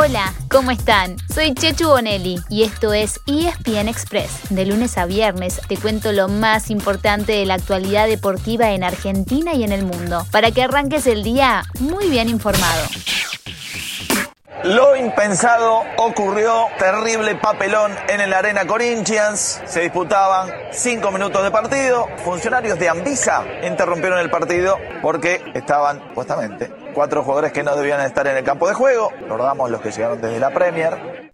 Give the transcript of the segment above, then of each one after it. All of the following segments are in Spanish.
Hola, ¿cómo están? Soy Chechu Bonelli y esto es ESPN Express. De lunes a viernes te cuento lo más importante de la actualidad deportiva en Argentina y en el mundo, para que arranques el día muy bien informado. Lo impensado ocurrió, terrible papelón en el Arena Corinthians. Se disputaban cinco minutos de partido. Funcionarios de Anvisa interrumpieron el partido porque estaban, supuestamente, cuatro jugadores que no debían estar en el campo de juego. Recordamos los que llegaron desde la Premier.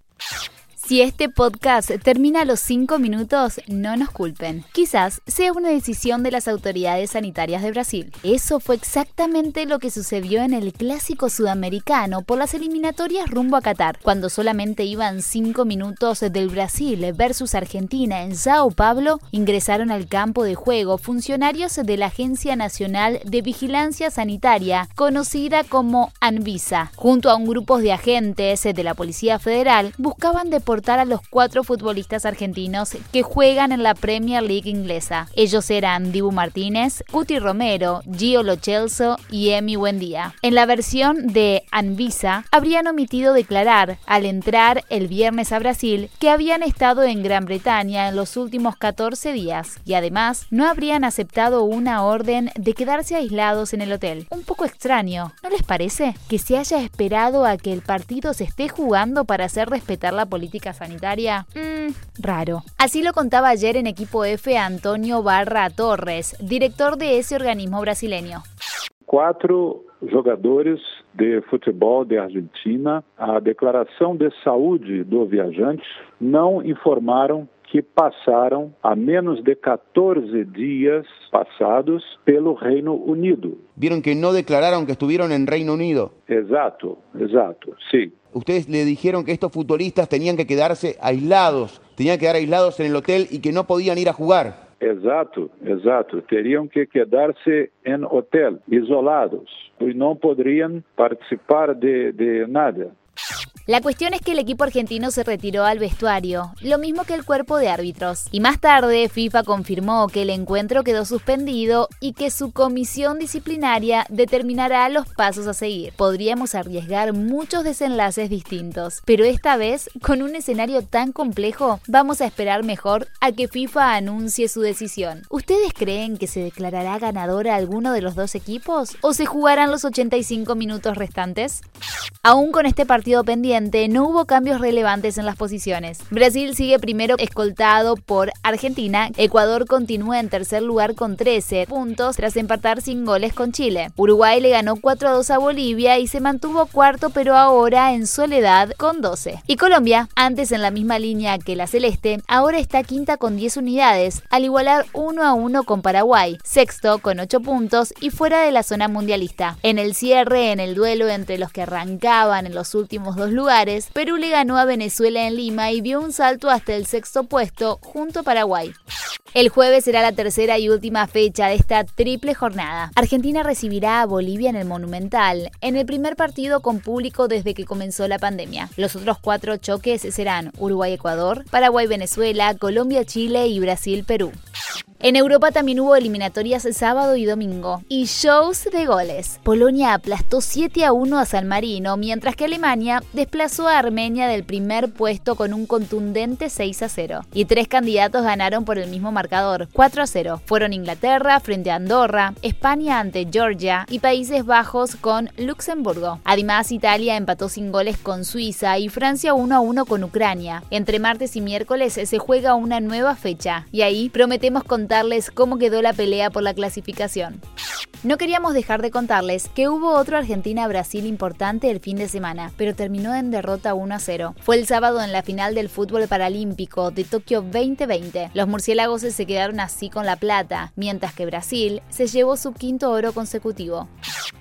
Si este podcast termina a los 5 minutos, no nos culpen. Quizás sea una decisión de las autoridades sanitarias de Brasil. Eso fue exactamente lo que sucedió en el clásico sudamericano por las eliminatorias rumbo a Qatar, cuando solamente iban 5 minutos del Brasil versus Argentina en Sao Paulo, ingresaron al campo de juego funcionarios de la Agencia Nacional de Vigilancia Sanitaria, conocida como Anvisa. Junto a un grupo de agentes de la Policía Federal, buscaban deportar a los cuatro futbolistas argentinos que juegan en la Premier League inglesa. Ellos eran Dibu Martínez, Cuti Romero, Gio Lochelso y Emi Buendía. En la versión de Anvisa, habrían omitido declarar al entrar el viernes a Brasil que habían estado en Gran Bretaña en los últimos 14 días y además no habrían aceptado una orden de quedarse aislados en el hotel. Un poco extraño, ¿no les parece? Que se haya esperado a que el partido se esté jugando para hacer respetar la política sanitaria? Mmm, raro. Así lo contaba ayer en Equipo F Antonio Barra Torres, director de ese organismo brasileño. Cuatro jogadores de futebol de Argentina, a declaração de saúde do viajante não informaram que passaram a menos de 14 días pasados pelo Reino Unido. Vieron que no declararon que estuvieron en Reino Unido. Exato, exato, sí. Ustedes le dijeron que estos futbolistas tenían que quedarse aislados, tenían que quedar aislados en el hotel y que no podían ir a jugar. Exato, exato. Teriam que quedarse em hotel, isolados, e não poderiam participar de, de nada. La cuestión es que el equipo argentino se retiró al vestuario, lo mismo que el cuerpo de árbitros. Y más tarde, FIFA confirmó que el encuentro quedó suspendido y que su comisión disciplinaria determinará los pasos a seguir. Podríamos arriesgar muchos desenlaces distintos, pero esta vez, con un escenario tan complejo, vamos a esperar mejor a que FIFA anuncie su decisión. ¿Ustedes creen que se declarará ganadora alguno de los dos equipos o se jugarán los 85 minutos restantes? Aún con este partido pendiente, no hubo cambios relevantes en las posiciones. Brasil sigue primero escoltado por Argentina, Ecuador continúa en tercer lugar con 13 puntos tras empatar sin goles con Chile. Uruguay le ganó 4 a 2 a Bolivia y se mantuvo cuarto pero ahora en soledad con 12. Y Colombia, antes en la misma línea que la Celeste, ahora está quinta con 10 unidades, al igualar 1 a 1 con Paraguay, sexto con 8 puntos y fuera de la zona mundialista. En el cierre, en el duelo entre los que arrancaban en los últimos dos lugares, Perú le ganó a Venezuela en Lima y vio un salto hasta el sexto puesto junto a Paraguay. El jueves será la tercera y última fecha de esta triple jornada. Argentina recibirá a Bolivia en el Monumental, en el primer partido con público desde que comenzó la pandemia. Los otros cuatro choques serán Uruguay-Ecuador, Paraguay-Venezuela, Colombia-Chile y Brasil-Perú. En Europa también hubo eliminatorias sábado y domingo y shows de goles. Polonia aplastó 7 a 1 a San Marino, mientras que Alemania desplazó a Armenia del primer puesto con un contundente 6 a 0. Y tres candidatos ganaron por el mismo marcador, 4 a 0. Fueron Inglaterra frente a Andorra, España ante Georgia y Países Bajos con Luxemburgo. Además, Italia empató sin goles con Suiza y Francia 1 a 1 con Ucrania. Entre martes y miércoles se juega una nueva fecha y ahí prometemos contar cómo quedó la pelea por la clasificación. No queríamos dejar de contarles que hubo otro Argentina-Brasil importante el fin de semana, pero terminó en derrota 1 a 0. Fue el sábado en la final del fútbol paralímpico de Tokio 2020. Los murciélagos se quedaron así con la plata, mientras que Brasil se llevó su quinto oro consecutivo.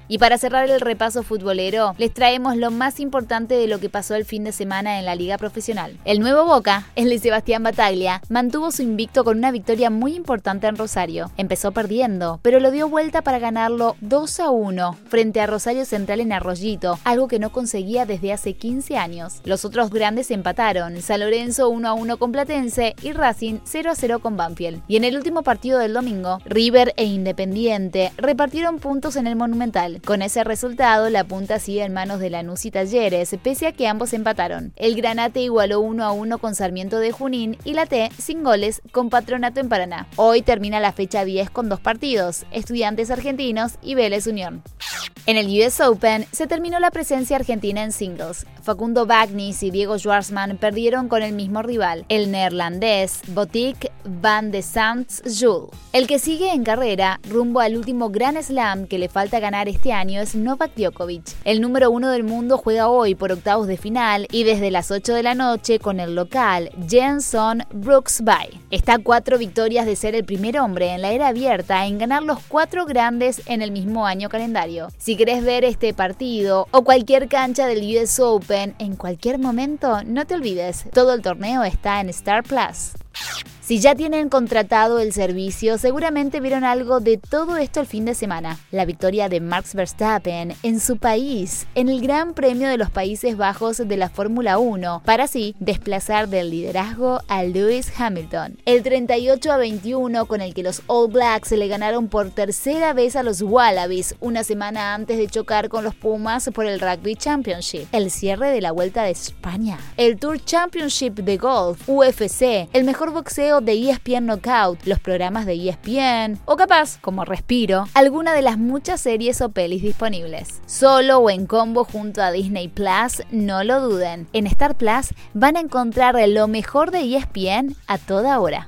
Y para cerrar el repaso futbolero, les traemos lo más importante de lo que pasó el fin de semana en la liga profesional. El nuevo Boca, el de Sebastián Bataglia, mantuvo su invicto con una victoria muy importante en Rosario. Empezó perdiendo, pero lo dio vuelta para ganarlo 2 a 1 frente a Rosario Central en Arroyito, algo que no conseguía desde hace 15 años. Los otros grandes empataron, San Lorenzo 1 a 1 con Platense y Racing 0 a 0 con Banfield. Y en el último partido del domingo, River e Independiente repartieron puntos en el Monumental. Con ese resultado, la punta sigue en manos de Lanús y Talleres, pese a que ambos empataron. El Granate igualó 1 a 1 con Sarmiento de Junín y la T sin goles con Patronato en Paraná. Hoy termina la fecha 10 con dos partidos, Estudiantes Argentinos y Vélez Unión. En el US Open se terminó la presencia argentina en singles. Facundo Bagnis y Diego Schwartzman perdieron con el mismo rival, el neerlandés Botik van de Sands-Jules. El que sigue en carrera rumbo al último Grand Slam que le falta ganar este año es Novak Djokovic. El número uno del mundo juega hoy por octavos de final y desde las 8 de la noche con el local Jenson Brooks Bay. Está a cuatro victorias de ser el primer hombre en la era abierta en ganar los cuatro grandes en el mismo año calendario. Si querés ver este partido o cualquier cancha del US Open en cualquier momento, no te olvides, todo el torneo está en Star Plus. Si ya tienen contratado el servicio, seguramente vieron algo de todo esto el fin de semana. La victoria de Max Verstappen en su país, en el Gran Premio de los Países Bajos de la Fórmula 1, para así desplazar del liderazgo a Lewis Hamilton. El 38 a 21 con el que los All Blacks le ganaron por tercera vez a los Wallabies una semana antes de chocar con los Pumas por el Rugby Championship. El cierre de la Vuelta de España. El Tour Championship de Golf, UFC, el mejor boxeo de ESPN Knockout, los programas de ESPN o capaz, como Respiro, alguna de las muchas series o pelis disponibles. Solo o en combo junto a Disney Plus, no lo duden. En Star Plus van a encontrar lo mejor de ESPN a toda hora.